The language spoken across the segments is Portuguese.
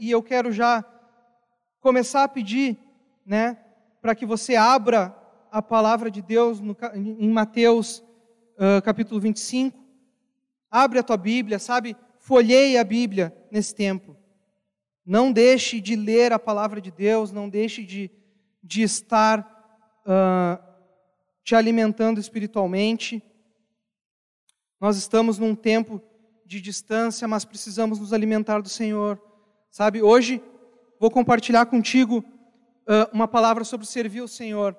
e eu quero já começar a pedir, né, para que você abra a palavra de Deus no, em Mateus uh, capítulo 25. Abre a tua Bíblia, sabe? Folheie a Bíblia nesse tempo. Não deixe de ler a palavra de Deus, não deixe de, de estar uh, te alimentando espiritualmente. Nós estamos num tempo de distância, mas precisamos nos alimentar do Senhor. Sabe, hoje vou compartilhar contigo uh, uma palavra sobre servir o Senhor.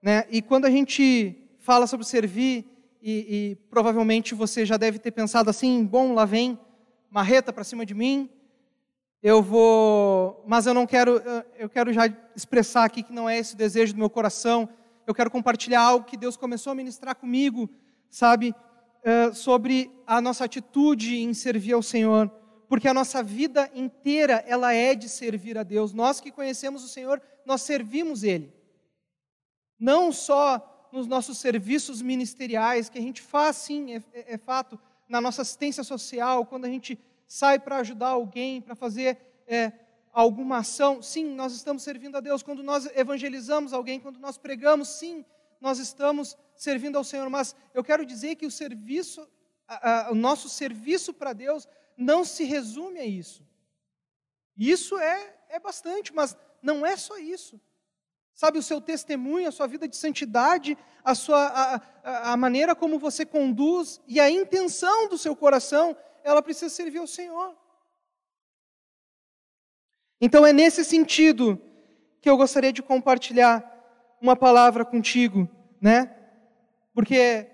Né? E quando a gente fala sobre servir, e, e provavelmente você já deve ter pensado assim: bom, lá vem marreta para cima de mim, eu vou, mas eu não quero, eu quero já expressar aqui que não é esse o desejo do meu coração. Eu quero compartilhar algo que Deus começou a ministrar comigo, sabe, uh, sobre a nossa atitude em servir ao Senhor, porque a nossa vida inteira ela é de servir a Deus. Nós que conhecemos o Senhor, nós servimos Ele, não só nos nossos serviços ministeriais que a gente faz, sim, é, é, é fato, na nossa assistência social, quando a gente sai para ajudar alguém, para fazer é, alguma ação, sim, nós estamos servindo a Deus. Quando nós evangelizamos alguém, quando nós pregamos, sim, nós estamos servindo ao Senhor. Mas eu quero dizer que o serviço, a, a, o nosso serviço para Deus, não se resume a isso. Isso é, é bastante, mas não é só isso. Sabe, o seu testemunho, a sua vida de santidade, a, sua, a, a maneira como você conduz e a intenção do seu coração ela precisa servir ao Senhor. Então é nesse sentido que eu gostaria de compartilhar uma palavra contigo, né? Porque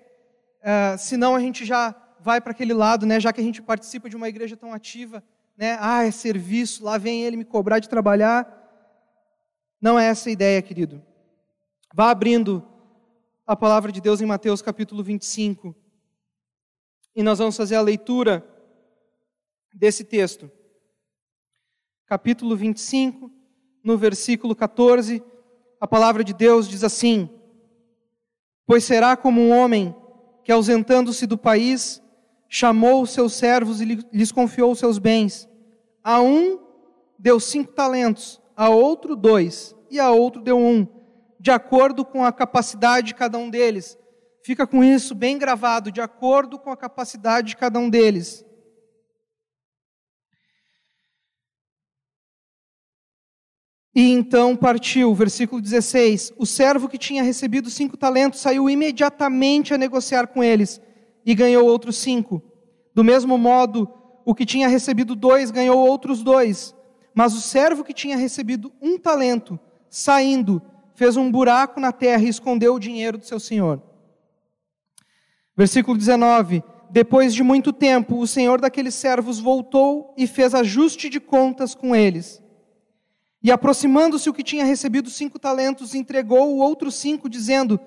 uh, senão a gente já vai para aquele lado, né? Já que a gente participa de uma igreja tão ativa, né? Ah, é serviço, lá vem ele me cobrar de trabalhar. Não é essa a ideia, querido. Vá abrindo a palavra de Deus em Mateus capítulo 25. E nós vamos fazer a leitura desse texto. Capítulo 25, no versículo 14, a palavra de Deus diz assim: Pois será como um homem que, ausentando-se do país, chamou os seus servos e lhes confiou os seus bens. A um deu cinco talentos, a outro dois, e a outro deu um, de acordo com a capacidade de cada um deles. Fica com isso bem gravado, de acordo com a capacidade de cada um deles. E então partiu, versículo 16: O servo que tinha recebido cinco talentos saiu imediatamente a negociar com eles e ganhou outros cinco. Do mesmo modo, o que tinha recebido dois ganhou outros dois. Mas o servo que tinha recebido um talento, saindo, fez um buraco na terra e escondeu o dinheiro do seu senhor. Versículo 19: Depois de muito tempo, o senhor daqueles servos voltou e fez ajuste de contas com eles. E aproximando-se o que tinha recebido cinco talentos, entregou o outro cinco, dizendo: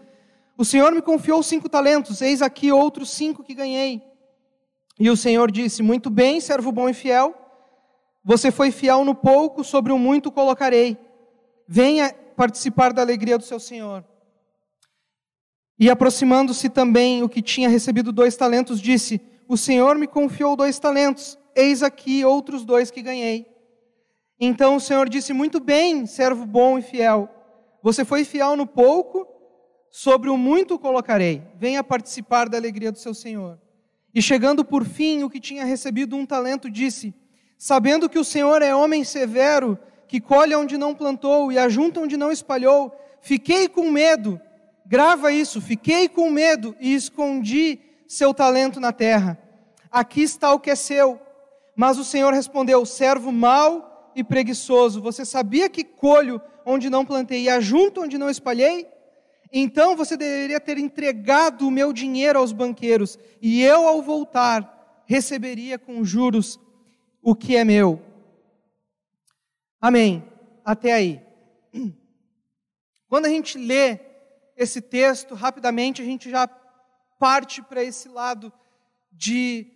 O Senhor me confiou cinco talentos, eis aqui outros cinco que ganhei. E o Senhor disse: Muito bem, servo bom e fiel, você foi fiel no pouco, sobre o muito colocarei. Venha participar da alegria do seu Senhor. E aproximando-se também o que tinha recebido dois talentos, disse: O Senhor me confiou dois talentos, eis aqui outros dois que ganhei. Então o Senhor disse: Muito bem, servo bom e fiel. Você foi fiel no pouco, sobre o muito colocarei. Venha participar da alegria do seu Senhor. E chegando por fim, o que tinha recebido um talento disse: Sabendo que o Senhor é homem severo, que colhe onde não plantou e ajunta onde não espalhou, fiquei com medo. Grava isso, fiquei com medo e escondi seu talento na terra. Aqui está o que é seu. Mas o Senhor respondeu: servo mau e preguiçoso, você sabia que colho onde não plantei e ajunto onde não espalhei? Então você deveria ter entregado o meu dinheiro aos banqueiros, e eu, ao voltar, receberia com juros o que é meu. Amém. Até aí. Quando a gente lê esse texto, rapidamente a gente já parte para esse lado de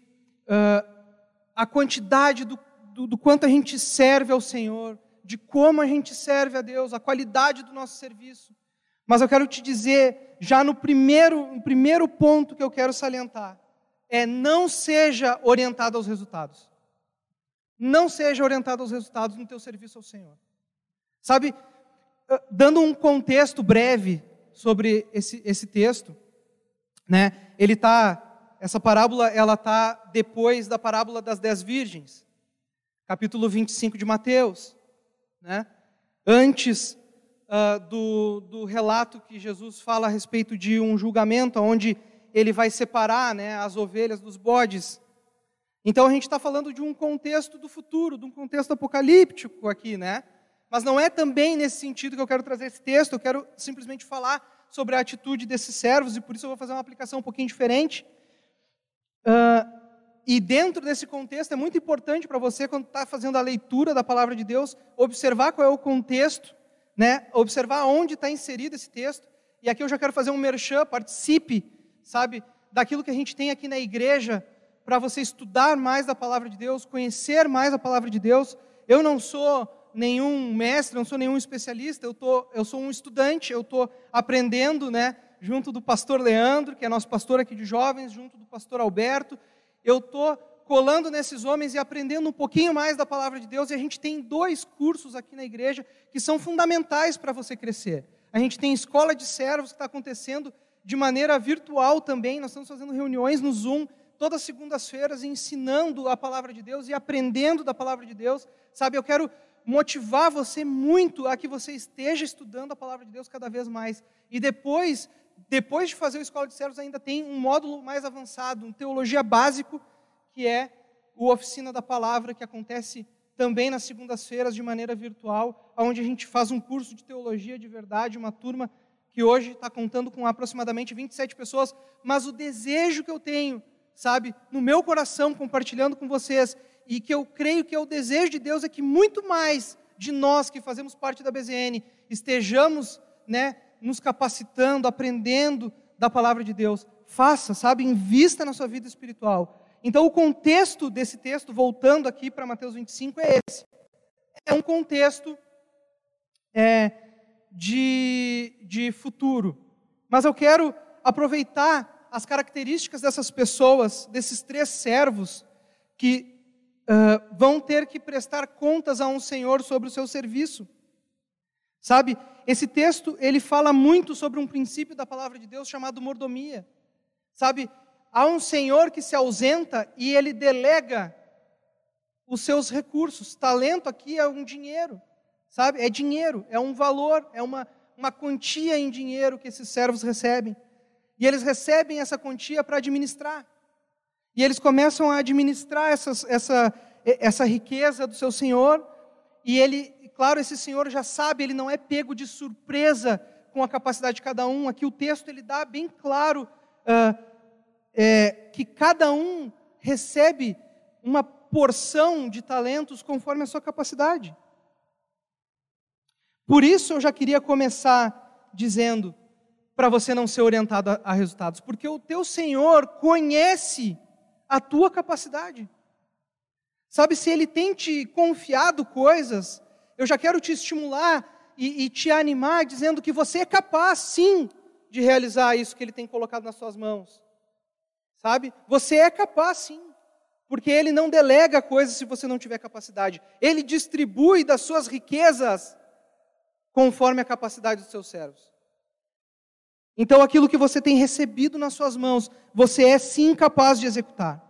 uh, a quantidade do do, do quanto a gente serve ao Senhor, de como a gente serve a Deus, a qualidade do nosso serviço. Mas eu quero te dizer, já no primeiro, no primeiro ponto que eu quero salientar, é não seja orientado aos resultados. não seja orientado aos resultados no teu serviço ao Senhor. Sabe, ah, dando um contexto breve sobre esse, esse texto, né? Ele tá, essa parábola, ela tá depois da parábola das dez virgens, capítulo 25 de Mateus, né? Antes uh, do, do relato que Jesus fala a respeito de um julgamento, onde ele vai separar, né, as ovelhas dos bodes. Então a gente está falando de um contexto do futuro, de um contexto apocalíptico aqui, né? Mas não é também nesse sentido que eu quero trazer esse texto, eu quero simplesmente falar sobre a atitude desses servos, e por isso eu vou fazer uma aplicação um pouquinho diferente. Uh, e dentro desse contexto é muito importante para você, quando está fazendo a leitura da palavra de Deus, observar qual é o contexto, né? observar onde está inserido esse texto. E aqui eu já quero fazer um merchan, participe, sabe, daquilo que a gente tem aqui na igreja, para você estudar mais da palavra de Deus, conhecer mais a palavra de Deus. Eu não sou nenhum mestre, não sou nenhum especialista, eu, tô, eu sou um estudante, eu estou aprendendo, né, junto do pastor Leandro, que é nosso pastor aqui de jovens, junto do pastor Alberto, eu estou colando nesses homens e aprendendo um pouquinho mais da palavra de Deus, e a gente tem dois cursos aqui na igreja que são fundamentais para você crescer. A gente tem escola de servos que está acontecendo de maneira virtual também, nós estamos fazendo reuniões no Zoom, todas as segundas-feiras, ensinando a palavra de Deus e aprendendo da palavra de Deus. Sabe, eu quero motivar você muito a que você esteja estudando a palavra de Deus cada vez mais. E depois, depois de fazer o Escola de Servos, ainda tem um módulo mais avançado, um teologia básico, que é o Oficina da Palavra, que acontece também nas segundas-feiras de maneira virtual, onde a gente faz um curso de teologia de verdade, uma turma que hoje está contando com aproximadamente 27 pessoas, mas o desejo que eu tenho, sabe, no meu coração, compartilhando com vocês, e que eu creio que é o desejo de Deus é que muito mais de nós que fazemos parte da BZN estejamos, né, nos capacitando, aprendendo da palavra de Deus. Faça, sabe, invista na sua vida espiritual. Então, o contexto desse texto, voltando aqui para Mateus 25, é esse. É um contexto é, de, de futuro. Mas eu quero aproveitar as características dessas pessoas, desses três servos, que uh, vão ter que prestar contas a um Senhor sobre o seu serviço. Sabe, esse texto ele fala muito sobre um princípio da palavra de Deus chamado mordomia. Sabe, há um Senhor que se ausenta e ele delega os seus recursos. Talento aqui é um dinheiro, sabe? É dinheiro, é um valor, é uma, uma quantia em dinheiro que esses servos recebem. E eles recebem essa quantia para administrar. E eles começam a administrar essas, essa, essa riqueza do seu senhor, e ele, claro, esse senhor já sabe, ele não é pego de surpresa com a capacidade de cada um. Aqui o texto ele dá bem claro uh, é, que cada um recebe uma porção de talentos conforme a sua capacidade. Por isso eu já queria começar dizendo para você não ser orientado a, a resultados, porque o teu Senhor conhece a tua capacidade. Sabe, se Ele tem te confiado coisas, eu já quero te estimular e, e te animar, dizendo que você é capaz, sim, de realizar isso que Ele tem colocado nas suas mãos. Sabe? Você é capaz, sim. Porque Ele não delega coisas se você não tiver capacidade. Ele distribui das suas riquezas conforme a capacidade dos seus servos. Então, aquilo que você tem recebido nas suas mãos, você é sim capaz de executar.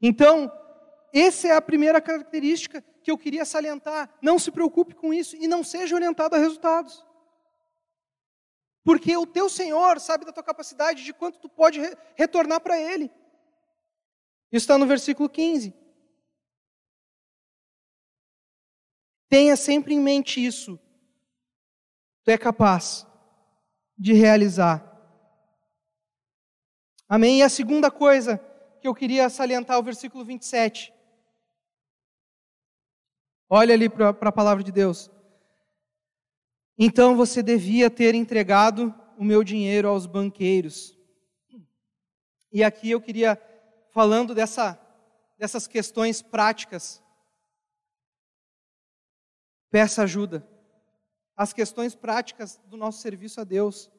Então, essa é a primeira característica que eu queria salientar. Não se preocupe com isso e não seja orientado a resultados. Porque o teu Senhor sabe da tua capacidade, de quanto tu pode re retornar para Ele. Isso está no versículo 15. Tenha sempre em mente isso tu é capaz de realizar. Amém? E a segunda coisa que eu queria salientar, o versículo 27. Olha ali para a palavra de Deus. Então você devia ter entregado o meu dinheiro aos banqueiros. E aqui eu queria, falando dessa, dessas questões práticas, peça ajuda as questões práticas do nosso serviço a Deus,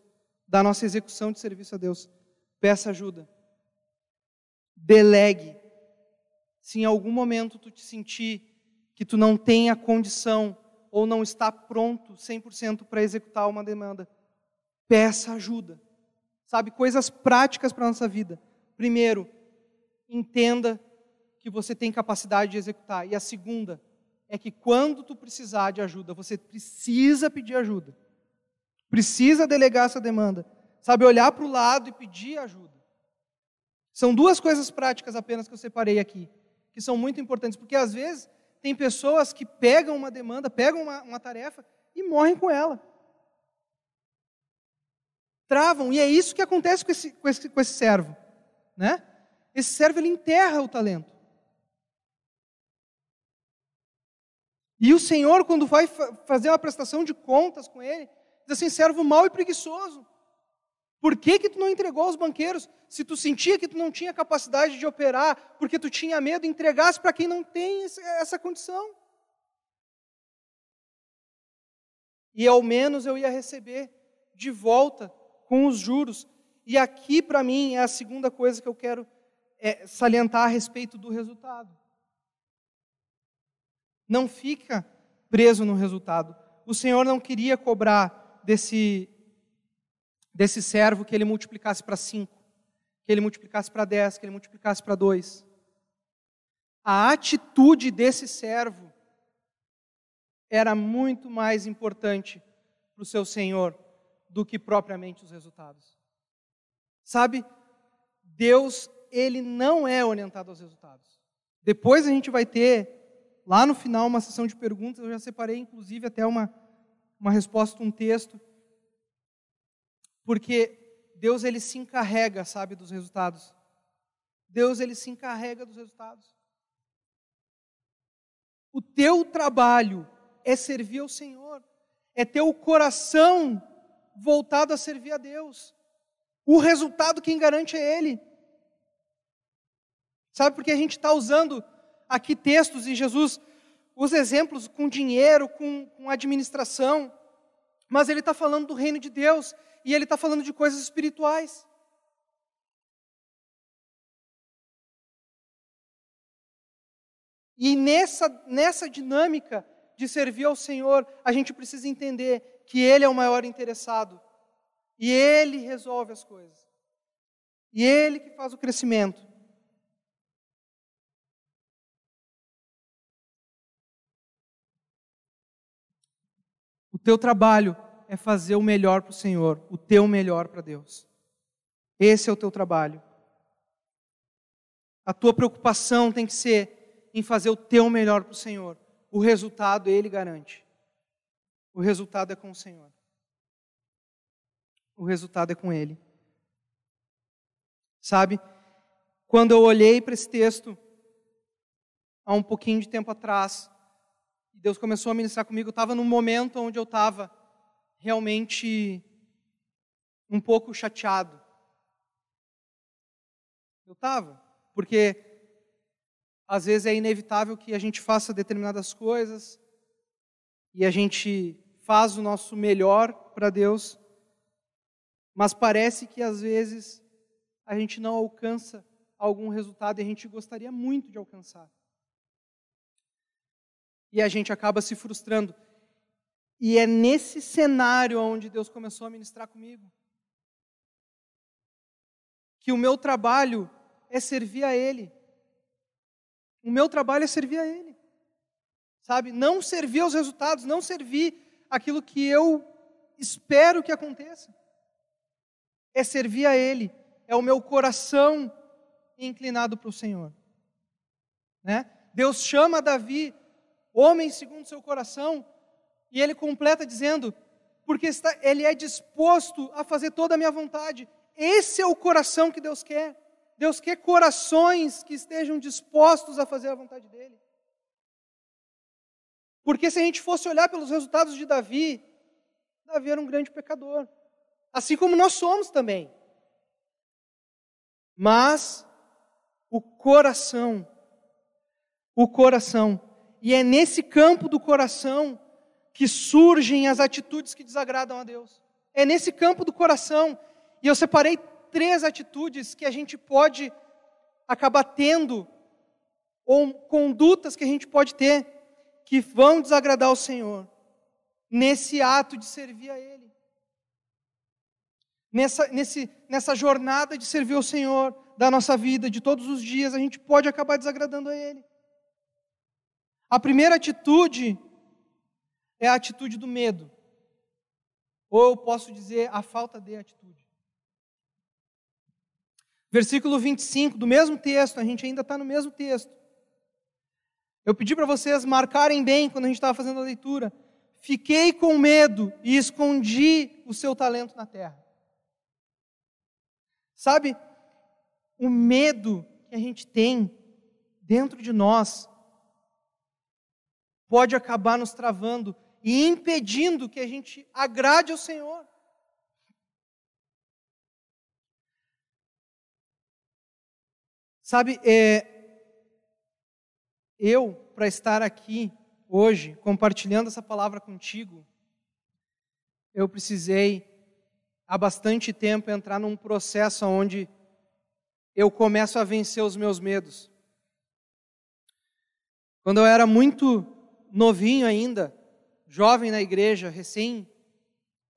da nossa execução de serviço a Deus. Peça ajuda. Delegue. se em algum momento tu te sentir que tu não tem a condição ou não está pronto 100% para executar uma demanda, peça ajuda. Sabe, coisas práticas para a nossa vida. Primeiro, entenda que você tem capacidade de executar. E a segunda é que quando tu precisar de ajuda, você precisa pedir ajuda. Precisa delegar essa demanda. Sabe, olhar para o lado e pedir ajuda. São duas coisas práticas apenas que eu separei aqui, que são muito importantes, porque às vezes tem pessoas que pegam uma demanda, pegam uma, uma tarefa e morrem com ela. Travam, e é isso que acontece com esse, com esse, com esse servo. Né? Esse servo ele enterra o talento. E o Senhor, quando vai fazer uma prestação de contas com ele, diz assim: servo mau e preguiçoso. Por que, que tu não entregou aos banqueiros? Se tu sentia que tu não tinha capacidade de operar, porque tu tinha medo, entregasse para quem não tem essa condição. E ao menos eu ia receber de volta com os juros. E aqui, para mim, é a segunda coisa que eu quero é, salientar a respeito do resultado. Não fica preso no resultado. O Senhor não queria cobrar desse desse servo que ele multiplicasse para cinco, que ele multiplicasse para dez, que ele multiplicasse para dois. A atitude desse servo era muito mais importante para o seu senhor do que propriamente os resultados. Sabe, Deus, ele não é orientado aos resultados. Depois a gente vai ter, lá no final, uma sessão de perguntas, eu já separei, inclusive, até uma, uma resposta, um texto, porque Deus ele se encarrega, sabe, dos resultados. Deus ele se encarrega dos resultados. O teu trabalho é servir ao Senhor, é ter o coração voltado a servir a Deus. O resultado quem garante é Ele. Sabe, porque a gente está usando aqui textos e Jesus usa exemplos com dinheiro, com, com administração, mas ele está falando do reino de Deus e ele está falando de coisas espirituais. E nessa, nessa dinâmica de servir ao Senhor, a gente precisa entender que Ele é o maior interessado. E Ele resolve as coisas. E Ele que faz o crescimento. Teu trabalho é fazer o melhor para o Senhor, o teu melhor para Deus. Esse é o teu trabalho. A tua preocupação tem que ser em fazer o teu melhor para o Senhor. O resultado Ele garante. O resultado é com o Senhor. O resultado é com Ele. Sabe, quando eu olhei para esse texto, há um pouquinho de tempo atrás, Deus começou a ministrar comigo, eu estava num momento onde eu estava realmente um pouco chateado. Eu estava, porque às vezes é inevitável que a gente faça determinadas coisas e a gente faz o nosso melhor para Deus, mas parece que às vezes a gente não alcança algum resultado e a gente gostaria muito de alcançar. E a gente acaba se frustrando. E é nesse cenário onde Deus começou a ministrar comigo. Que o meu trabalho é servir a Ele. O meu trabalho é servir a Ele. Sabe? Não servir aos resultados, não servir aquilo que eu espero que aconteça. É servir a Ele. É o meu coração inclinado para o Senhor. Né? Deus chama Davi, homem segundo seu coração, e ele completa dizendo: porque está, ele é disposto a fazer toda a minha vontade. Esse é o coração que Deus quer. Deus quer corações que estejam dispostos a fazer a vontade dele. Porque se a gente fosse olhar pelos resultados de Davi, Davi era um grande pecador. Assim como nós somos também. Mas o coração, o coração, e é nesse campo do coração que surgem as atitudes que desagradam a Deus. É nesse campo do coração. E eu separei três atitudes que a gente pode acabar tendo ou condutas que a gente pode ter que vão desagradar o Senhor nesse ato de servir a Ele. Nessa, nesse, nessa jornada de servir ao Senhor da nossa vida, de todos os dias, a gente pode acabar desagradando a Ele. A primeira atitude é a atitude do medo. Ou eu posso dizer a falta de atitude. Versículo 25 do mesmo texto, a gente ainda está no mesmo texto. Eu pedi para vocês marcarem bem quando a gente estava fazendo a leitura. Fiquei com medo e escondi o seu talento na terra. Sabe, o medo que a gente tem dentro de nós pode acabar nos travando e impedindo que a gente agrade ao Senhor. Sabe, é, eu, para estar aqui hoje, compartilhando essa palavra contigo, eu precisei, há bastante tempo, entrar num processo onde eu começo a vencer os meus medos. Quando eu era muito novinho ainda, jovem na igreja, recém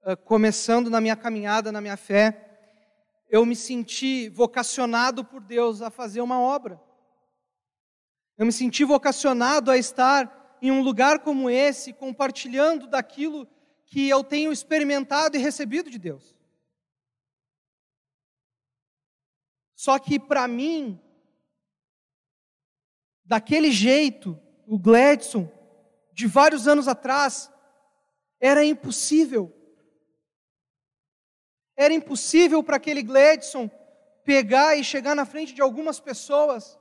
uh, começando na minha caminhada, na minha fé, eu me senti vocacionado por Deus a fazer uma obra. Eu me senti vocacionado a estar em um lugar como esse, compartilhando daquilo que eu tenho experimentado e recebido de Deus. Só que para mim, daquele jeito, o Gladson de vários anos atrás, era impossível. Era impossível para aquele Gladson pegar e chegar na frente de algumas pessoas,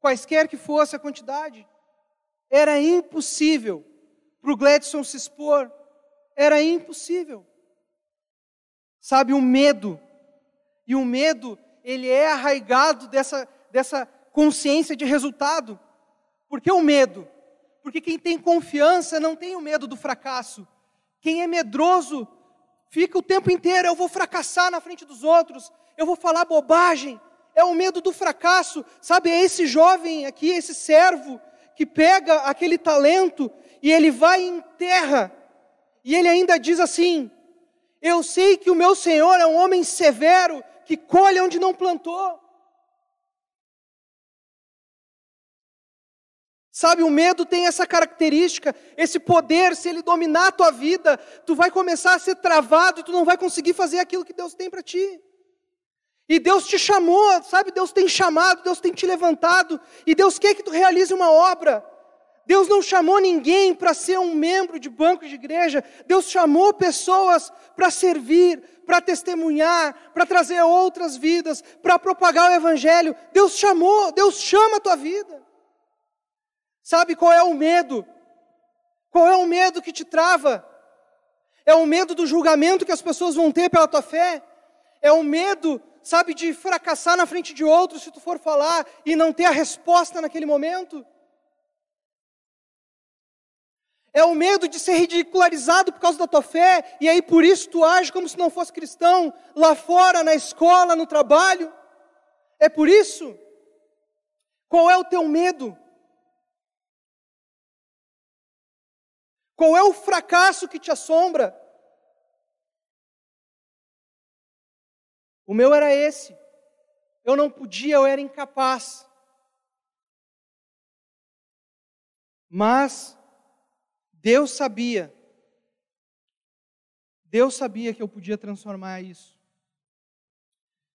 quaisquer que fosse a quantidade. Era impossível para o Gladson se expor. Era impossível. Sabe, o medo. E o medo, ele é arraigado dessa, dessa consciência de resultado. Porque o medo? Porque quem tem confiança não tem o medo do fracasso. Quem é medroso fica o tempo inteiro, eu vou fracassar na frente dos outros, eu vou falar bobagem. É o medo do fracasso, sabe? É esse jovem aqui, esse servo, que pega aquele talento e ele vai em terra, e ele ainda diz assim: Eu sei que o meu Senhor é um homem severo, que colhe onde não plantou. Sabe, o medo tem essa característica, esse poder, se ele dominar a tua vida, tu vai começar a ser travado e tu não vai conseguir fazer aquilo que Deus tem para ti. E Deus te chamou, sabe? Deus tem chamado, Deus tem te levantado, e Deus quer que tu realize uma obra. Deus não chamou ninguém para ser um membro de banco de igreja, Deus chamou pessoas para servir, para testemunhar, para trazer outras vidas, para propagar o Evangelho. Deus chamou, Deus chama a tua vida. Sabe qual é o medo? Qual é o medo que te trava? É o medo do julgamento que as pessoas vão ter pela tua fé? É o medo, sabe, de fracassar na frente de outros se tu for falar e não ter a resposta naquele momento? É o medo de ser ridicularizado por causa da tua fé e aí por isso tu age como se não fosse cristão lá fora, na escola, no trabalho? É por isso? Qual é o teu medo? Qual é o fracasso que te assombra? O meu era esse. Eu não podia, eu era incapaz. Mas Deus sabia. Deus sabia que eu podia transformar isso.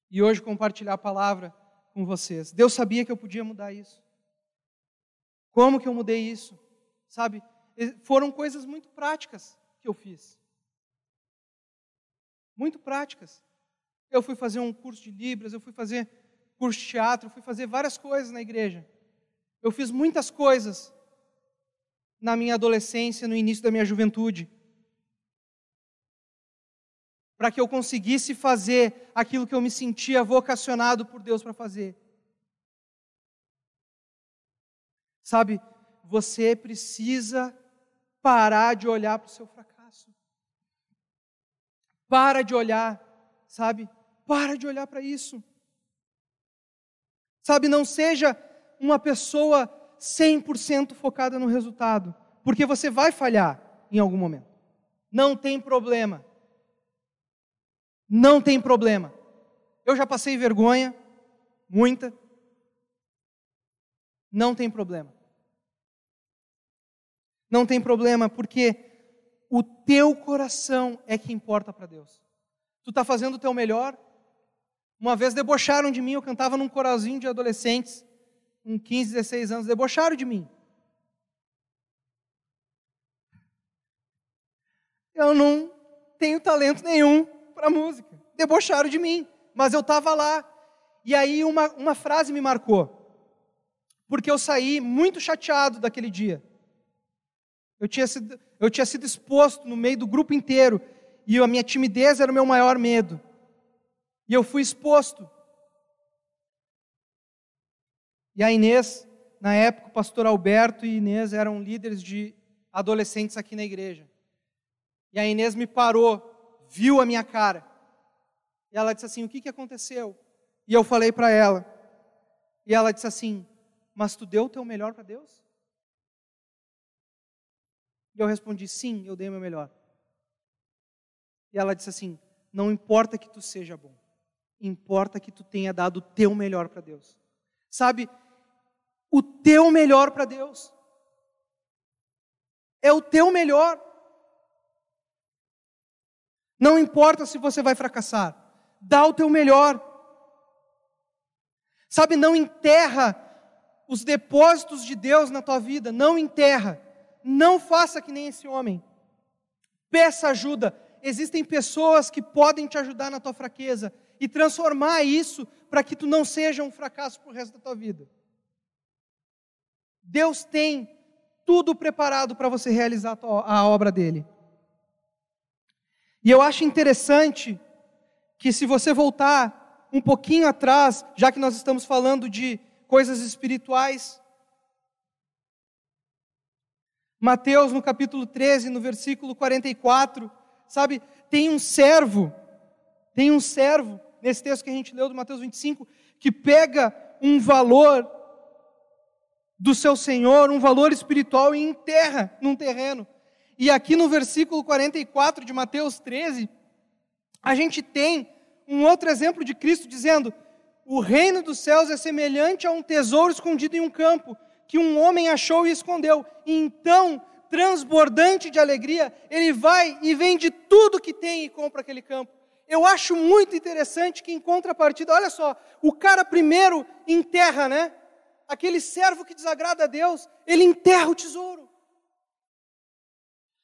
E hoje compartilhar a palavra com vocês. Deus sabia que eu podia mudar isso. Como que eu mudei isso? Sabe? Foram coisas muito práticas que eu fiz. Muito práticas. Eu fui fazer um curso de Libras, eu fui fazer curso de teatro, eu fui fazer várias coisas na igreja. Eu fiz muitas coisas na minha adolescência, no início da minha juventude. Para que eu conseguisse fazer aquilo que eu me sentia vocacionado por Deus para fazer. Sabe, você precisa parar de olhar para o seu fracasso. Para de olhar, sabe? Para de olhar para isso. Sabe, não seja uma pessoa 100% focada no resultado, porque você vai falhar em algum momento. Não tem problema. Não tem problema. Eu já passei vergonha, muita. Não tem problema. Não tem problema, porque o teu coração é que importa para Deus. Tu está fazendo o teu melhor. Uma vez debocharam de mim, eu cantava num coralzinho de adolescentes, com 15, 16 anos, debocharam de mim. Eu não tenho talento nenhum para música. Debocharam de mim, mas eu estava lá. E aí uma, uma frase me marcou, porque eu saí muito chateado daquele dia. Eu tinha, sido, eu tinha sido exposto no meio do grupo inteiro, e a minha timidez era o meu maior medo. E eu fui exposto. E a Inês, na época, o pastor Alberto e Inês eram líderes de adolescentes aqui na igreja. E a Inês me parou, viu a minha cara. E ela disse assim: O que, que aconteceu? E eu falei para ela. E ela disse assim: Mas tu deu o teu melhor para Deus? E eu respondi: Sim, eu dei o meu melhor. E ela disse assim: Não importa que tu seja bom, importa que tu tenha dado o teu melhor para Deus. Sabe, o teu melhor para Deus. É o teu melhor. Não importa se você vai fracassar, dá o teu melhor. Sabe, não enterra os depósitos de Deus na tua vida, não enterra. Não faça que nem esse homem. Peça ajuda. Existem pessoas que podem te ajudar na tua fraqueza e transformar isso para que tu não seja um fracasso para o resto da tua vida. Deus tem tudo preparado para você realizar a obra dele. E eu acho interessante que se você voltar um pouquinho atrás, já que nós estamos falando de coisas espirituais, Mateus no capítulo 13, no versículo 44, sabe, tem um servo, tem um servo, nesse texto que a gente leu do Mateus 25, que pega um valor do seu Senhor, um valor espiritual e enterra num terreno. E aqui no versículo 44 de Mateus 13, a gente tem um outro exemplo de Cristo dizendo: O reino dos céus é semelhante a um tesouro escondido em um campo, que um homem achou e escondeu. E então, transbordante de alegria, ele vai e vende tudo que tem e compra aquele campo. Eu acho muito interessante que em contrapartida, olha só, o cara primeiro enterra, né? Aquele servo que desagrada a Deus, ele enterra o tesouro.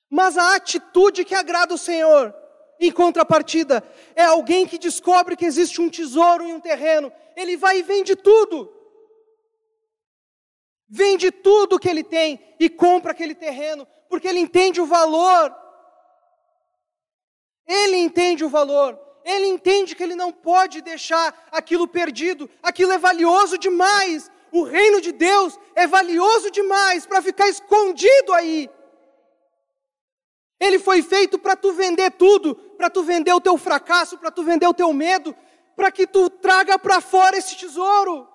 Mas a atitude que agrada o Senhor, em contrapartida, é alguém que descobre que existe um tesouro em um terreno, ele vai e vende tudo. Vende tudo que ele tem e compra aquele terreno, porque ele entende o valor. Ele entende o valor. Ele entende que ele não pode deixar aquilo perdido. Aquilo é valioso demais. O reino de Deus é valioso demais para ficar escondido aí. Ele foi feito para tu vender tudo, para tu vender o teu fracasso, para tu vender o teu medo, para que tu traga para fora esse tesouro.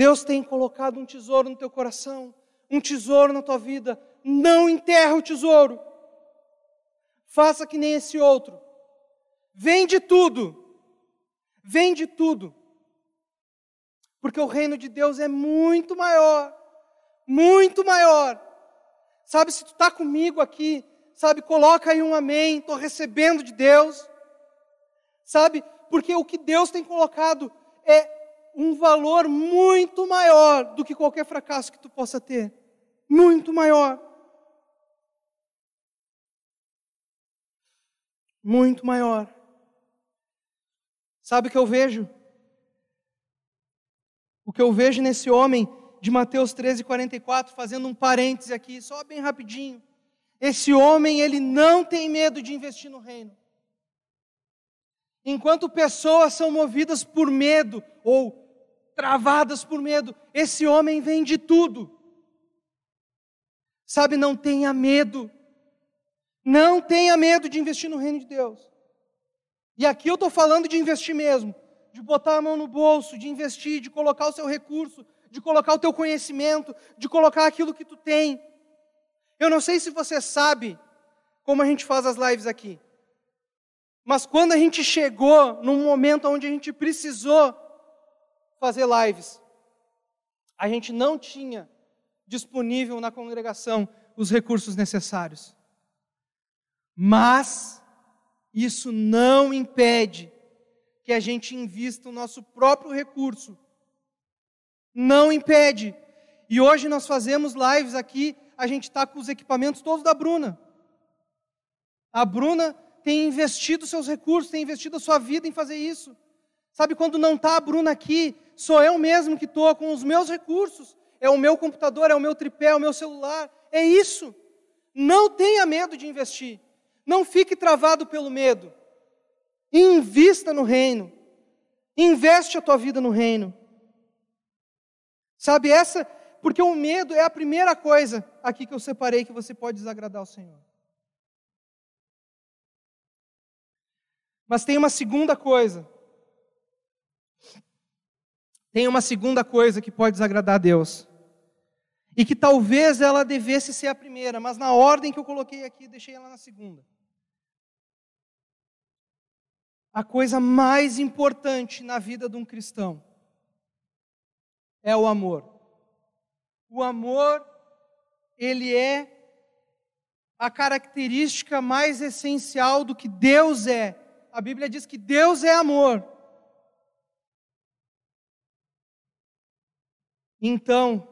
Deus tem colocado um tesouro no teu coração, um tesouro na tua vida. Não enterra o tesouro. Faça que nem esse outro. Vende tudo. Vende tudo. Porque o reino de Deus é muito maior. Muito maior. Sabe, se tu está comigo aqui, sabe, coloca aí um amém. Estou recebendo de Deus. Sabe, porque o que Deus tem colocado é um valor muito maior do que qualquer fracasso que tu possa ter. Muito maior. Muito maior. Sabe o que eu vejo? O que eu vejo nesse homem de Mateus 13, 44, fazendo um parêntese aqui, só bem rapidinho. Esse homem, ele não tem medo de investir no reino. Enquanto pessoas são movidas por medo ou travadas por medo. Esse homem vende tudo. Sabe, não tenha medo. Não tenha medo de investir no reino de Deus. E aqui eu estou falando de investir mesmo, de botar a mão no bolso, de investir, de colocar o seu recurso, de colocar o teu conhecimento, de colocar aquilo que tu tem. Eu não sei se você sabe como a gente faz as lives aqui. Mas quando a gente chegou num momento onde a gente precisou fazer lives, a gente não tinha disponível na congregação os recursos necessários. Mas isso não impede que a gente invista o nosso próprio recurso. Não impede. E hoje nós fazemos lives aqui, a gente está com os equipamentos todos da Bruna. A Bruna tem investido seus recursos, tem investido a sua vida em fazer isso. Sabe, quando não está a Bruna aqui, sou eu mesmo que estou com os meus recursos. É o meu computador, é o meu tripé, é o meu celular. É isso. Não tenha medo de investir. Não fique travado pelo medo. Invista no reino. Investe a tua vida no reino. Sabe essa? Porque o medo é a primeira coisa aqui que eu separei que você pode desagradar ao Senhor. Mas tem uma segunda coisa. Tem uma segunda coisa que pode desagradar a Deus. E que talvez ela devesse ser a primeira, mas na ordem que eu coloquei aqui, deixei ela na segunda. A coisa mais importante na vida de um cristão é o amor. O amor, ele é a característica mais essencial do que Deus é a Bíblia diz que Deus é amor. Então,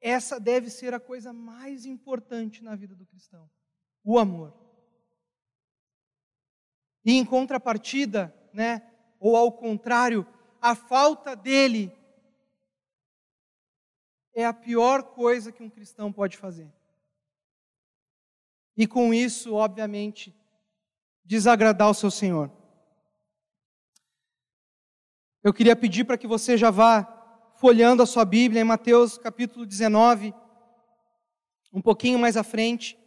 essa deve ser a coisa mais importante na vida do cristão: o amor. E em contrapartida, né, ou ao contrário, a falta dele é a pior coisa que um cristão pode fazer. E com isso, obviamente, desagradar o seu Senhor. Eu queria pedir para que você já vá folhando a sua Bíblia em Mateus capítulo 19, um pouquinho mais à frente.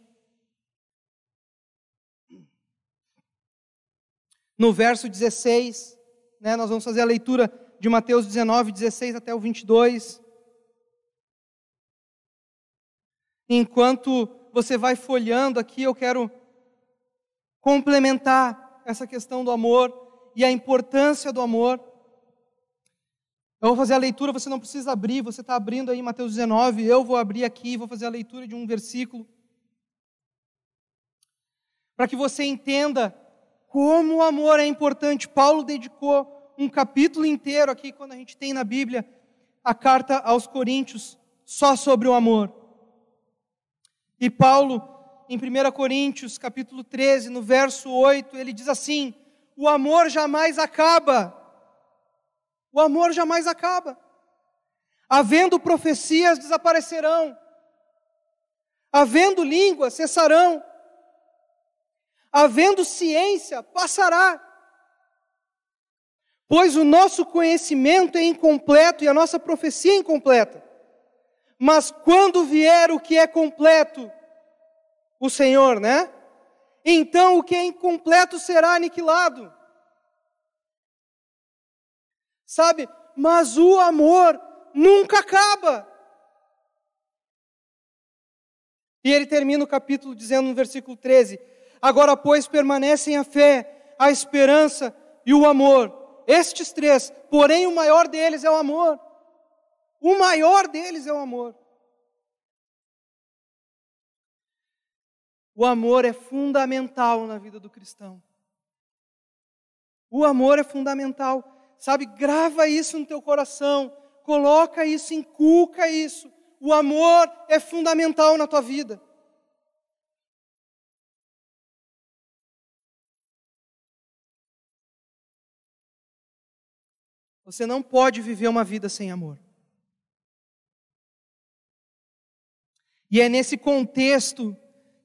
No verso 16, né, nós vamos fazer a leitura de Mateus 19, 16 até o 22. Enquanto você vai folhando aqui, eu quero complementar essa questão do amor e a importância do amor. Eu vou fazer a leitura, você não precisa abrir, você está abrindo aí Mateus 19, eu vou abrir aqui, vou fazer a leitura de um versículo. Para que você entenda como o amor é importante. Paulo dedicou um capítulo inteiro aqui, quando a gente tem na Bíblia a carta aos Coríntios, só sobre o amor. E Paulo em 1 Coríntios, capítulo 13, no verso 8, ele diz assim: "O amor jamais acaba". O amor jamais acaba. Havendo profecias desaparecerão. Havendo língua cessarão. Havendo ciência passará. Pois o nosso conhecimento é incompleto e a nossa profecia é incompleta. Mas quando vier o que é completo, o Senhor, né? Então o que é incompleto será aniquilado. Sabe? Mas o amor nunca acaba. E ele termina o capítulo dizendo no versículo 13: Agora, pois, permanecem a fé, a esperança e o amor. Estes três, porém, o maior deles é o amor. O maior deles é o amor. O amor é fundamental na vida do cristão. O amor é fundamental. Sabe, grava isso no teu coração, coloca isso, inculca isso. O amor é fundamental na tua vida. Você não pode viver uma vida sem amor. E é nesse contexto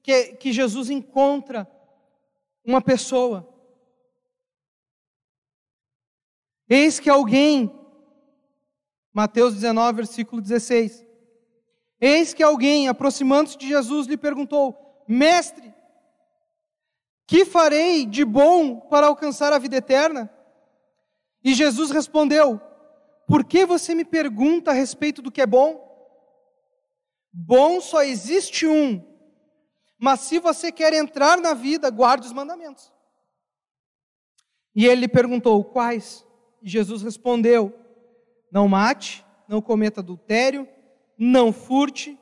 que, que Jesus encontra uma pessoa. Eis que alguém, Mateus 19, versículo 16. Eis que alguém, aproximando-se de Jesus, lhe perguntou: Mestre, Que farei de bom para alcançar a vida eterna? E Jesus respondeu: Por que você me pergunta a respeito do que é bom? Bom só existe um, mas se você quer entrar na vida, guarde os mandamentos. E ele lhe perguntou: Quais? E Jesus respondeu: Não mate, não cometa adultério, não furte,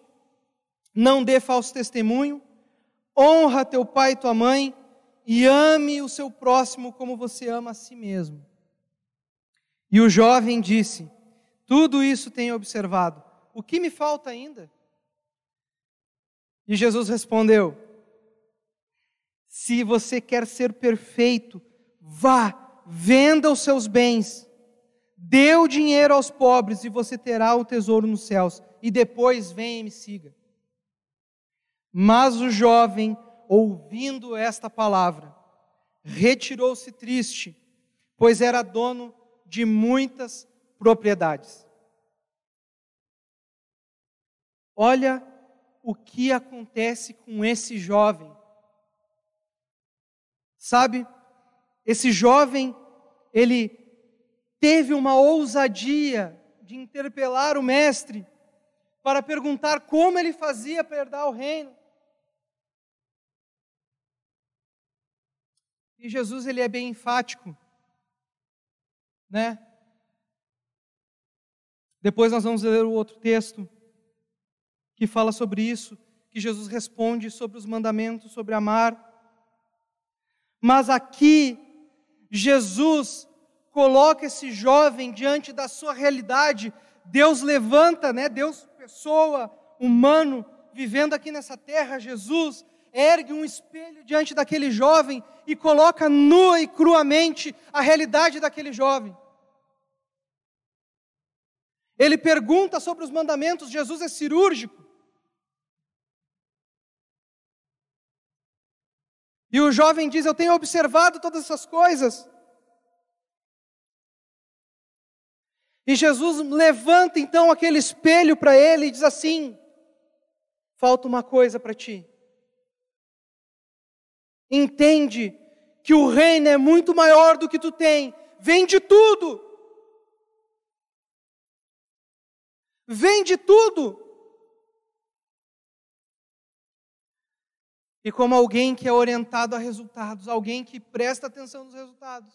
não dê falso testemunho, honra teu pai e tua mãe e ame o seu próximo como você ama a si mesmo. E o jovem disse: Tudo isso tenho observado. O que me falta ainda? E Jesus respondeu: Se você quer ser perfeito, vá, venda os seus bens, dê o dinheiro aos pobres e você terá o tesouro nos céus. E depois venha e me siga. Mas o jovem, ouvindo esta palavra, retirou-se triste, pois era dono de muitas propriedades. Olha o que acontece com esse jovem. Sabe, esse jovem, ele teve uma ousadia de interpelar o mestre para perguntar como ele fazia para herdar o reino. E Jesus ele é bem enfático, né? Depois nós vamos ler o outro texto que fala sobre isso, que Jesus responde sobre os mandamentos, sobre amar. Mas aqui Jesus coloca esse jovem diante da sua realidade. Deus levanta, né? Deus pessoa, humano, vivendo aqui nessa terra, Jesus ergue um espelho diante daquele jovem e coloca nua e cruamente a realidade daquele jovem. Ele pergunta sobre os mandamentos, Jesus é cirúrgico. E o jovem diz: Eu tenho observado todas essas coisas. E Jesus levanta então aquele espelho para ele e diz assim: Falta uma coisa para ti entende que o reino é muito maior do que tu tem, vende tudo. Vende tudo. E como alguém que é orientado a resultados, alguém que presta atenção nos resultados.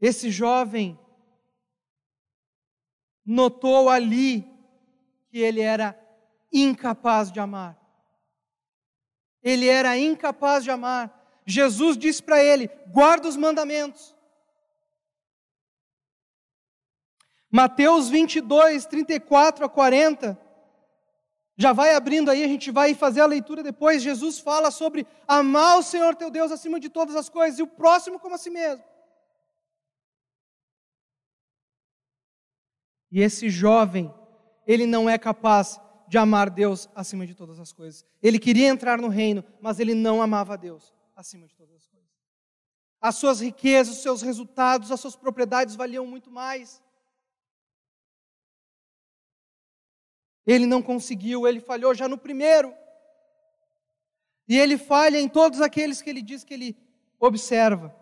Esse jovem notou ali que ele era incapaz de amar ele era incapaz de amar. Jesus disse para ele: guarda os mandamentos. Mateus 22, 34 a 40. Já vai abrindo aí, a gente vai fazer a leitura depois. Jesus fala sobre amar o Senhor teu Deus acima de todas as coisas e o próximo como a si mesmo. E esse jovem, ele não é capaz de amar Deus acima de todas as coisas. Ele queria entrar no reino, mas ele não amava Deus acima de todas as coisas. As suas riquezas, os seus resultados, as suas propriedades valiam muito mais. Ele não conseguiu, ele falhou já no primeiro. E ele falha em todos aqueles que ele diz que ele observa.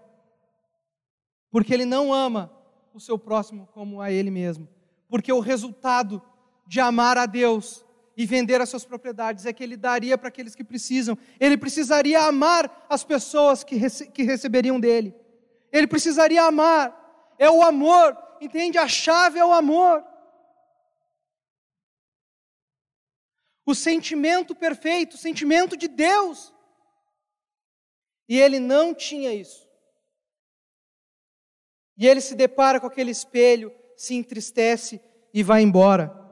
Porque ele não ama o seu próximo como a ele mesmo. Porque o resultado de amar a Deus e vender as suas propriedades, é que ele daria para aqueles que precisam. Ele precisaria amar as pessoas que, rece que receberiam dele. Ele precisaria amar. É o amor, entende? A chave é o amor. O sentimento perfeito, o sentimento de Deus. E ele não tinha isso. E ele se depara com aquele espelho, se entristece e vai embora.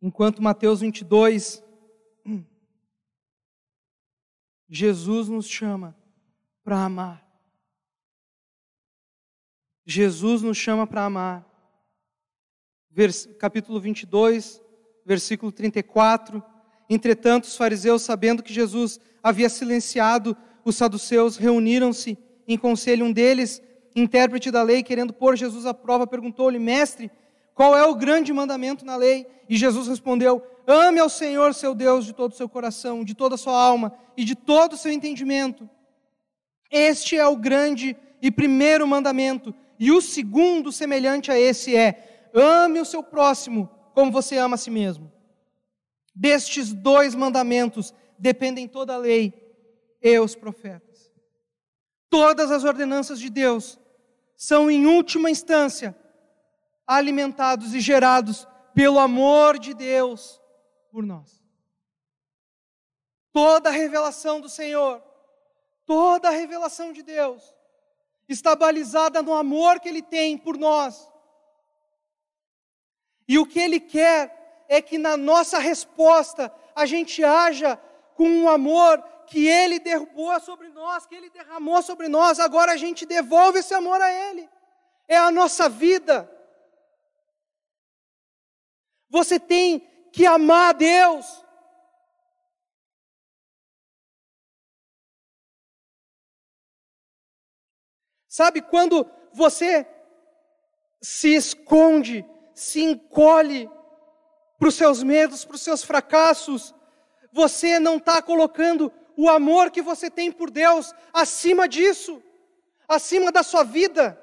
Enquanto Mateus 22, Jesus nos chama para amar. Jesus nos chama para amar. Vers, capítulo 22, versículo 34. Entretanto, os fariseus, sabendo que Jesus havia silenciado os saduceus, reuniram-se em conselho. Um deles, intérprete da lei, querendo pôr Jesus à prova, perguntou-lhe: Mestre, Qual é o grande mandamento na lei? E Jesus respondeu: Ame ao Senhor seu Deus de todo o seu coração, de toda a sua alma e de todo o seu entendimento. Este é o grande e primeiro mandamento. E o segundo, semelhante a esse, é: ame o seu próximo como você ama a si mesmo. Destes dois mandamentos dependem toda a lei e os profetas. Todas as ordenanças de Deus são, em última instância, alimentados e gerados pelo amor de Deus por nós. Toda a revelação do Senhor, toda a revelação de Deus, está balizada no amor que Ele tem por nós. E o que Ele quer é que na nossa resposta a gente haja com um amor que Ele derrubou sobre nós, que Ele derramou sobre nós, agora a gente devolve esse amor a Ele. É a nossa vida. Você tem que amar a Deus. Sabe quando você se esconde, se encolhe para os seus medos, para os seus fracassos, você não está colocando o amor que você tem por Deus acima disso, acima da sua vida.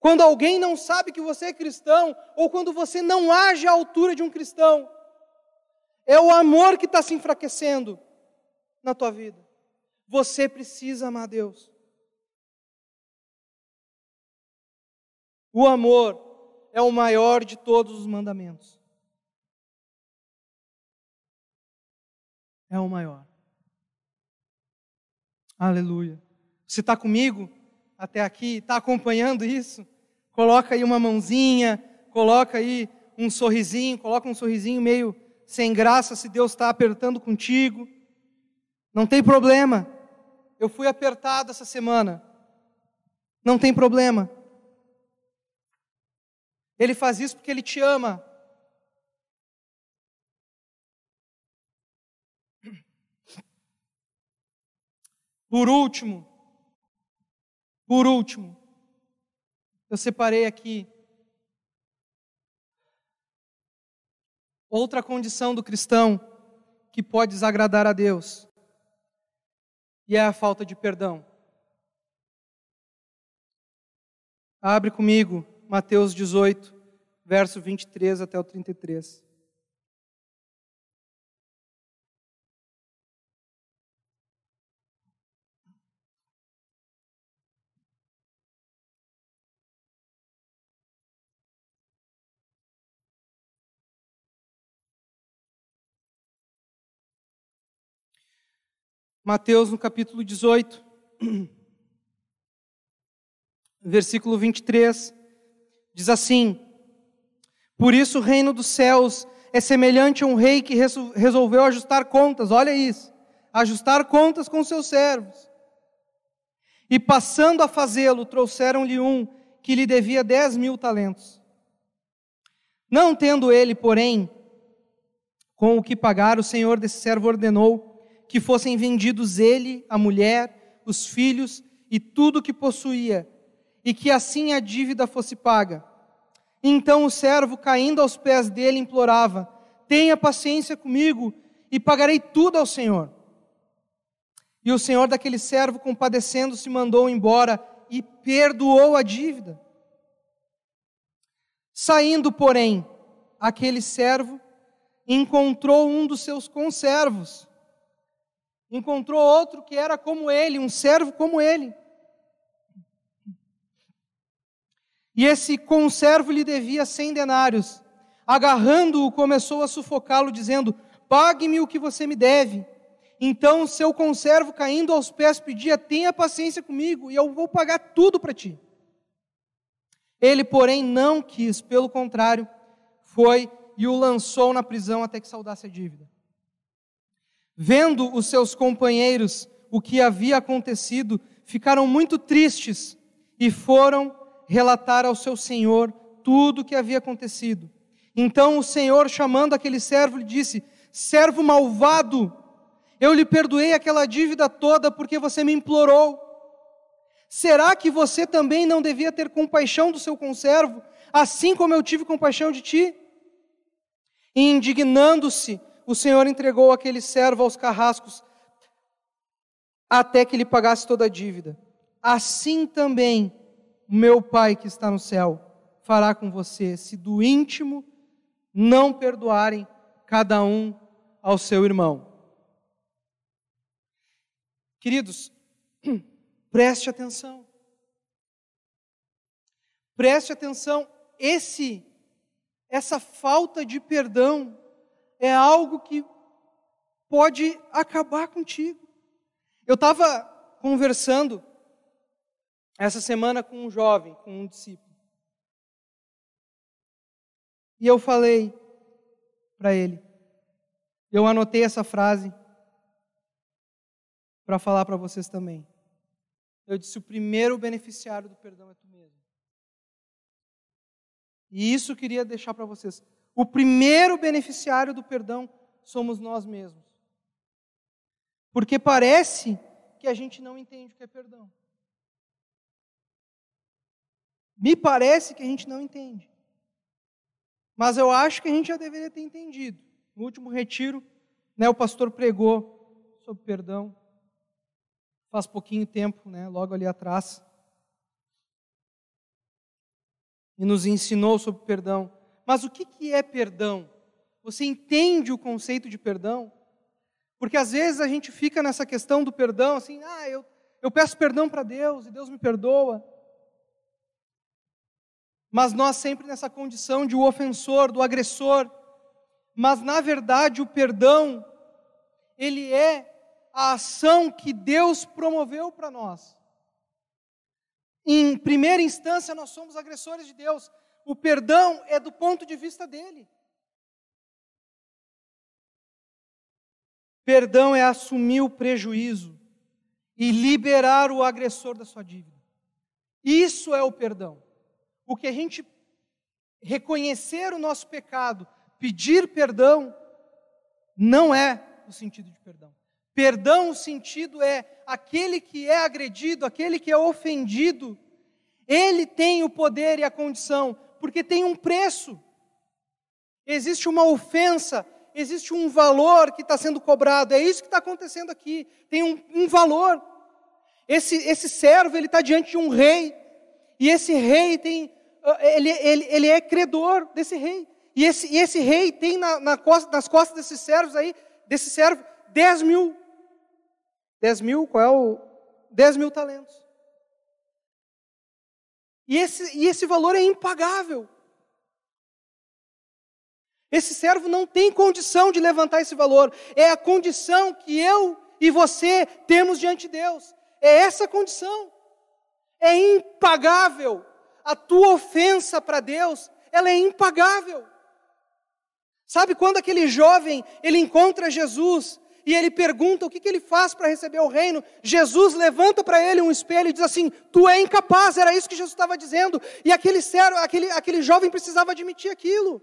Quando alguém não sabe que você é cristão, ou quando você não age à altura de um cristão, é o amor que está se enfraquecendo na tua vida. Você precisa amar Deus. O amor é o maior de todos os mandamentos. É o maior. Aleluia. Você está comigo até aqui? Está acompanhando isso? Coloca aí uma mãozinha, coloca aí um sorrisinho, coloca um sorrisinho meio sem graça se Deus está apertando contigo. Não tem problema. Eu fui apertado essa semana. Não tem problema. Ele faz isso porque ele te ama. Por último, por último, eu separei aqui outra condição do cristão que pode desagradar a Deus e é a falta de perdão. Abre comigo Mateus 18, verso 23 até o 33. Mateus no capítulo 18, versículo 23, diz assim: Por isso o reino dos céus é semelhante a um rei que resolveu ajustar contas, olha isso, ajustar contas com seus servos. E passando a fazê-lo, trouxeram-lhe um que lhe devia dez mil talentos. Não tendo ele, porém, com o que pagar, o senhor desse servo ordenou que fossem vendidos ele, a mulher, os filhos e tudo o que possuía, e que assim a dívida fosse paga. Então o servo, caindo aos pés dele, implorava: Tenha paciência comigo e pagarei tudo ao Senhor. E o senhor daquele servo, compadecendo-se, mandou embora e perdoou a dívida. Saindo, porém, aquele servo encontrou um dos seus conservos encontrou outro que era como ele, um servo como ele. E esse conservo lhe devia cem denários. Agarrando-o, começou a sufocá-lo, dizendo: Pague-me o que você me deve. Então seu conservo, caindo aos pés, pedia: Tenha paciência comigo, e eu vou pagar tudo para ti. Ele, porém, não quis, pelo contrário, foi e o lançou na prisão até que saudasse a dívida. Vendo os seus companheiros o que havia acontecido, ficaram muito tristes e foram relatar ao seu senhor tudo o que havia acontecido. Então o senhor, chamando aquele servo, lhe disse: Servo malvado, eu lhe perdoei aquela dívida toda porque você me implorou. Será que você também não devia ter compaixão do seu conservo, assim como eu tive compaixão de ti? E indignando-se, o Senhor entregou aquele servo aos carrascos até que lhe pagasse toda a dívida. Assim também, meu Pai que está no céu fará com você, se do íntimo não perdoarem cada um ao seu irmão. Queridos, preste atenção. Preste atenção, esse essa falta de perdão é algo que pode acabar contigo. Eu estava conversando essa semana com um jovem, com um discípulo. E eu falei para ele, eu anotei essa frase para falar para vocês também. Eu disse: o primeiro beneficiário do perdão é tu mesmo. E isso eu queria deixar para vocês. O primeiro beneficiário do perdão somos nós mesmos. Porque parece que a gente não entende o que é perdão. Me parece que a gente não entende. Mas eu acho que a gente já deveria ter entendido. No último retiro, né, o pastor pregou sobre perdão. Faz pouquinho tempo, né, logo ali atrás. E nos ensinou sobre perdão. Mas o que, que é perdão? Você entende o conceito de perdão? Porque às vezes a gente fica nessa questão do perdão, assim, ah, eu, eu peço perdão para Deus e Deus me perdoa mas nós sempre nessa condição de o ofensor, do agressor. Mas na verdade o perdão, ele é a ação que Deus promoveu para nós. Em primeira instância, nós somos agressores de Deus. O perdão é do ponto de vista dele. Perdão é assumir o prejuízo e liberar o agressor da sua dívida. Isso é o perdão. O que a gente reconhecer o nosso pecado, pedir perdão, não é o sentido de perdão. Perdão, o sentido é aquele que é agredido, aquele que é ofendido, ele tem o poder e a condição, porque tem um preço. Existe uma ofensa, existe um valor que está sendo cobrado. É isso que está acontecendo aqui. Tem um, um valor. Esse, esse servo ele está diante de um rei e esse rei tem ele, ele, ele é credor desse rei. E esse, e esse rei tem na, na costa, nas costas desses servos aí, desse servo, 10 mil. 10 mil, qual é o? 10 mil talentos. E esse, e esse valor é impagável. Esse servo não tem condição de levantar esse valor. É a condição que eu e você temos diante de Deus. É essa condição. É impagável a tua ofensa para Deus, ela é impagável. Sabe quando aquele jovem, ele encontra Jesus e ele pergunta o que, que ele faz para receber o reino, Jesus levanta para ele um espelho e diz assim, tu é incapaz, era isso que Jesus estava dizendo, e aquele, servo, aquele, aquele jovem precisava admitir aquilo,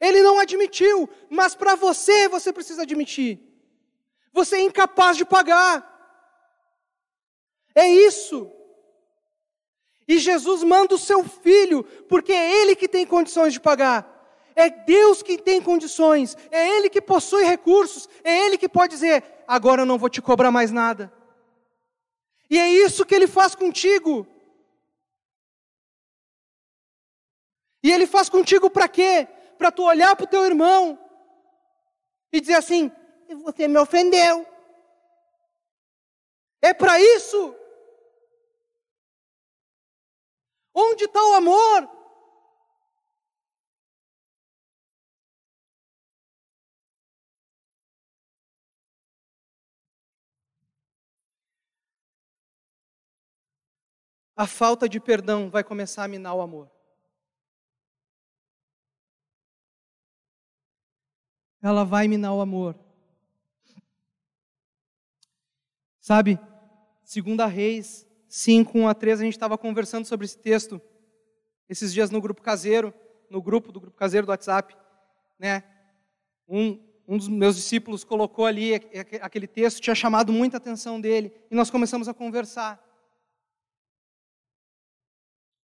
ele não admitiu, mas para você, você precisa admitir, você é incapaz de pagar, é isso, e Jesus manda o seu filho, porque é ele que tem condições de pagar. É Deus que tem condições, é Ele que possui recursos, é Ele que pode dizer: agora eu não vou te cobrar mais nada. E é isso que Ele faz contigo. E Ele faz contigo para quê? Para tu olhar para o teu irmão e dizer assim: você me ofendeu. É para isso. Onde está o amor? A falta de perdão vai começar a minar o amor. Ela vai minar o amor. Sabe, segunda Reis 5, 1 a 3, a gente estava conversando sobre esse texto esses dias no grupo caseiro, no grupo do grupo caseiro do WhatsApp, né? Um, um dos meus discípulos colocou ali aquele texto, tinha chamado muita atenção dele, e nós começamos a conversar.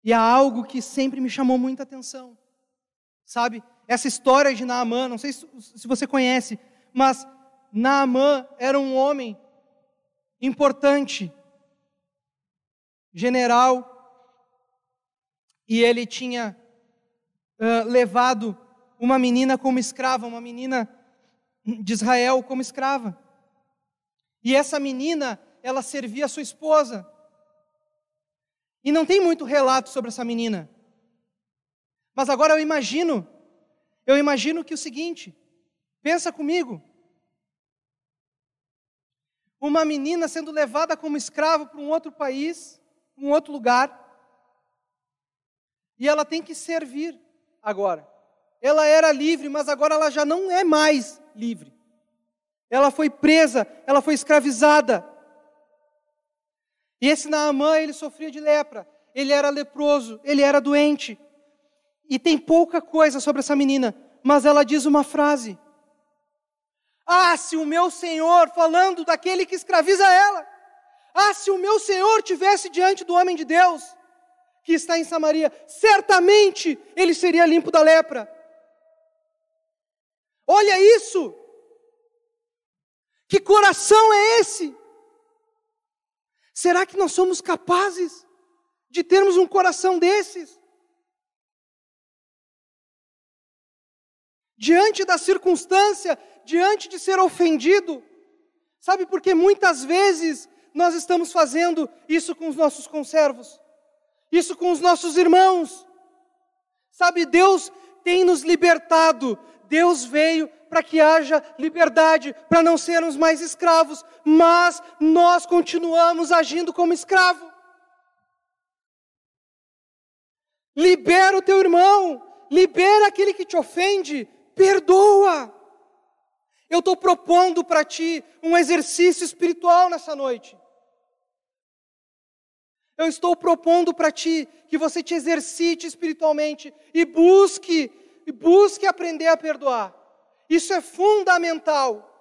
E há algo que sempre me chamou muita atenção. Sabe? Essa história de Naamã, não sei se você conhece, mas Naamã era um homem importante, general, e ele tinha uh, levado uma menina como escrava, uma menina de Israel como escrava. E essa menina, ela servia a sua esposa. E não tem muito relato sobre essa menina. Mas agora eu imagino, eu imagino que o seguinte, pensa comigo. Uma menina sendo levada como escrava para um outro país, um outro lugar, e ela tem que servir agora. Ela era livre, mas agora ela já não é mais livre. Ela foi presa, ela foi escravizada. E esse Naamã, ele sofria de lepra, ele era leproso, ele era doente. E tem pouca coisa sobre essa menina, mas ela diz uma frase: Ah, se o meu Senhor, falando daquele que escraviza ela, ah, se o meu Senhor tivesse diante do homem de Deus, que está em Samaria, certamente ele seria limpo da lepra. Olha isso! Que coração é esse? Será que nós somos capazes de termos um coração desses? Diante da circunstância, diante de ser ofendido, sabe porque muitas vezes nós estamos fazendo isso com os nossos conservos? isso com os nossos irmãos. Sabe, Deus tem nos libertado, Deus veio para que haja liberdade, para não sermos mais escravos, mas nós continuamos agindo como escravo. Libera o teu irmão, libera aquele que te ofende, perdoa. Eu estou propondo para ti um exercício espiritual nessa noite. Eu estou propondo para ti que você te exercite espiritualmente e busque, busque aprender a perdoar. Isso é fundamental.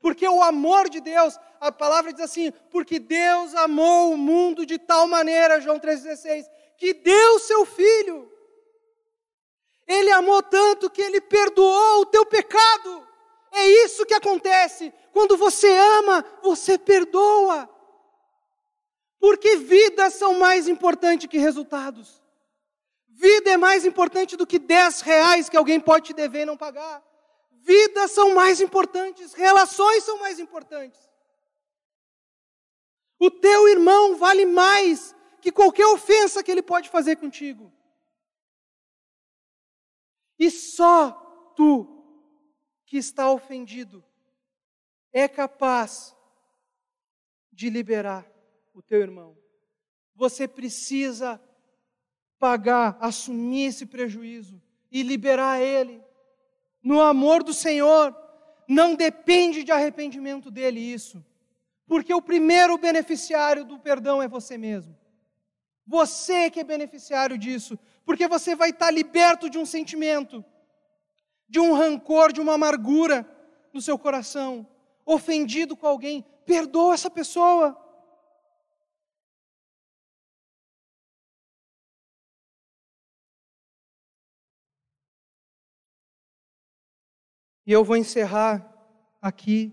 Porque o amor de Deus, a palavra diz assim: porque Deus amou o mundo de tal maneira, João 3,16, que deu seu filho. Ele amou tanto que ele perdoou o teu pecado. É isso que acontece. Quando você ama, você perdoa. Porque vidas são mais importantes que resultados. Vida é mais importante do que 10 reais que alguém pode te dever e não pagar. Vidas são mais importantes, relações são mais importantes. O teu irmão vale mais que qualquer ofensa que ele pode fazer contigo. E só tu, que está ofendido, é capaz de liberar o teu irmão. Você precisa pagar, assumir esse prejuízo e liberar ele. No amor do Senhor, não depende de arrependimento dele isso. Porque o primeiro beneficiário do perdão é você mesmo. Você que é beneficiário disso, porque você vai estar liberto de um sentimento, de um rancor, de uma amargura no seu coração, ofendido com alguém, perdoa essa pessoa. E eu vou encerrar aqui.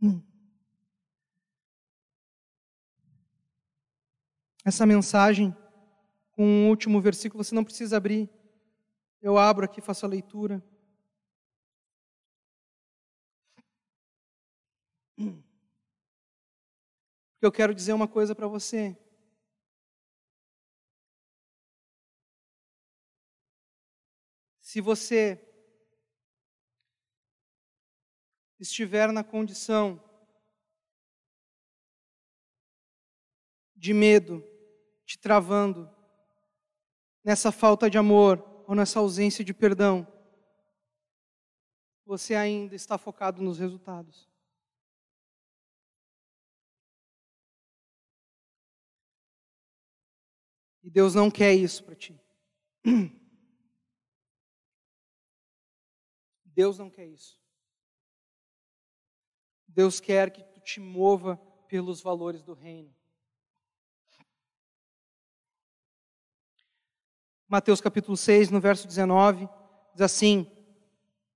Hum. Essa mensagem com um último versículo, você não precisa abrir. Eu abro aqui, faço a leitura. Hum. Eu quero dizer uma coisa para você. Se você estiver na condição de medo, te travando, nessa falta de amor ou nessa ausência de perdão, você ainda está focado nos resultados. E Deus não quer isso para ti. Deus não quer isso. Deus quer que tu te mova pelos valores do reino. Mateus capítulo 6, no verso 19, diz assim: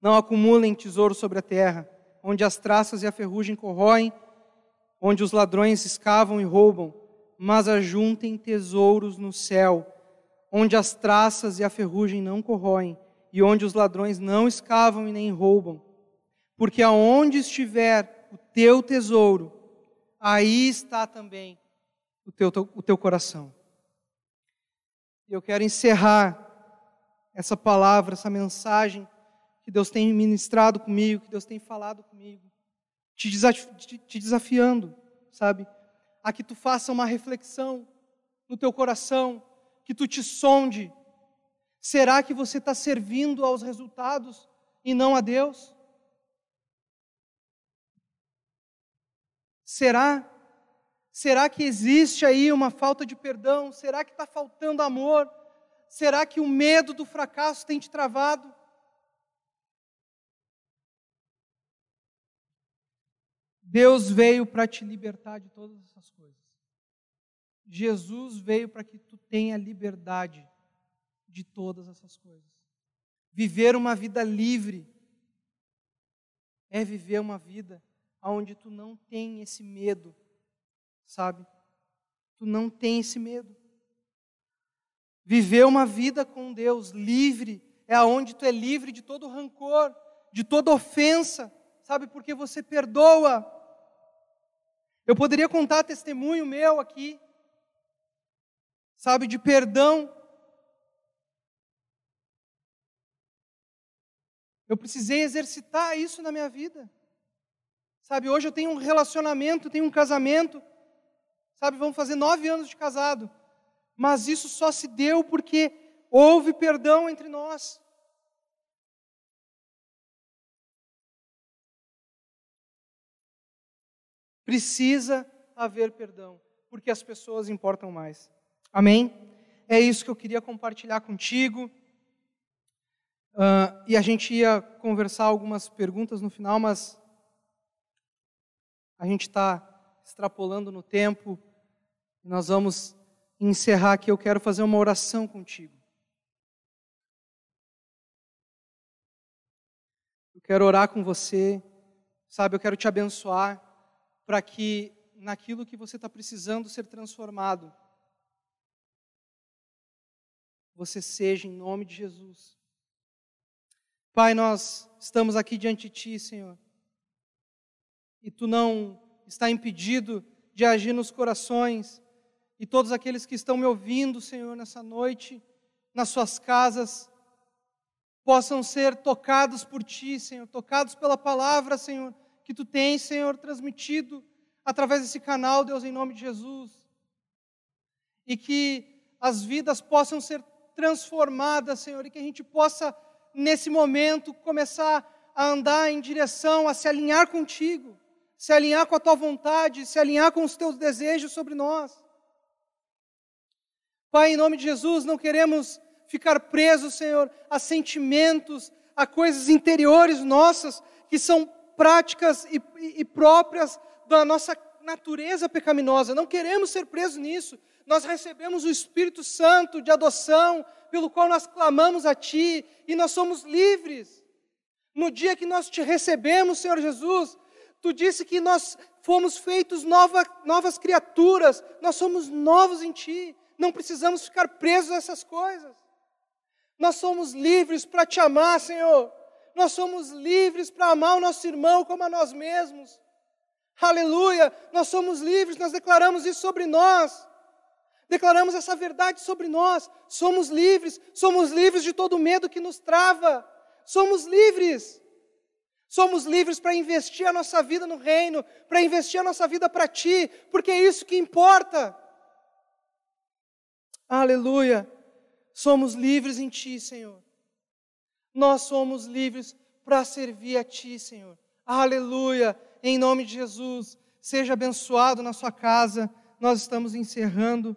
Não acumulem tesouro sobre a terra, onde as traças e a ferrugem corroem, onde os ladrões escavam e roubam, mas ajuntem tesouros no céu, onde as traças e a ferrugem não corroem e onde os ladrões não escavam e nem roubam. Porque aonde estiver o teu tesouro, aí está também o teu, o teu coração. E eu quero encerrar essa palavra, essa mensagem que Deus tem ministrado comigo, que Deus tem falado comigo, te, te desafiando, sabe? A que tu faça uma reflexão no teu coração, que tu te sonde. Será que você está servindo aos resultados e não a Deus? Será? Será que existe aí uma falta de perdão? Será que está faltando amor? Será que o medo do fracasso tem te travado? Deus veio para te libertar de todas essas coisas. Jesus veio para que tu tenha liberdade de todas essas coisas. Viver uma vida livre é viver uma vida onde tu não tem esse medo, sabe? Tu não tem esse medo. Viver uma vida com Deus livre é aonde tu é livre de todo rancor, de toda ofensa, sabe? Porque você perdoa. Eu poderia contar testemunho meu aqui, sabe, de perdão. Eu precisei exercitar isso na minha vida. Sabe, hoje eu tenho um relacionamento, tenho um casamento. Sabe, vamos fazer nove anos de casado. Mas isso só se deu porque houve perdão entre nós. Precisa haver perdão, porque as pessoas importam mais. Amém? É isso que eu queria compartilhar contigo. Uh, e a gente ia conversar algumas perguntas no final, mas a gente está extrapolando no tempo. Nós vamos encerrar aqui. Eu quero fazer uma oração contigo. Eu quero orar com você, sabe? Eu quero te abençoar para que naquilo que você está precisando ser transformado, você seja em nome de Jesus. Pai, nós estamos aqui diante de Ti, Senhor, e Tu não está impedido de agir nos corações, e todos aqueles que estão me ouvindo, Senhor, nessa noite, nas suas casas, possam ser tocados por Ti, Senhor, tocados pela palavra, Senhor, que tu tens, Senhor, transmitido através desse canal, Deus, em nome de Jesus. E que as vidas possam ser transformadas, Senhor, e que a gente possa, nesse momento, começar a andar em direção, a se alinhar contigo, se alinhar com a tua vontade, se alinhar com os teus desejos sobre nós. Pai, em nome de Jesus, não queremos ficar presos, Senhor, a sentimentos, a coisas interiores nossas que são práticas e, e, próprias da nossa natureza pecaminosa. Não queremos ser presos nisso. Nós recebemos o Espírito Santo de adoção, pelo qual nós clamamos a Ti e nós somos livres. No dia que nós te recebemos, Senhor Jesus, Tu disse que nós fomos feitos nova, novas criaturas, nós somos novos em Ti, não precisamos ficar presos a essas coisas. Nós somos livres para Te amar, Senhor. Nós somos livres para amar o nosso irmão como a nós mesmos. Aleluia! Nós somos livres, nós declaramos isso sobre nós. Declaramos essa verdade sobre nós. Somos livres, somos livres de todo medo que nos trava. Somos livres. Somos livres para investir a nossa vida no reino, para investir a nossa vida para Ti, porque é isso que importa. Aleluia! Somos livres em Ti, Senhor. Nós somos livres para servir a Ti, Senhor. Aleluia! Em nome de Jesus, seja abençoado na sua casa. Nós estamos encerrando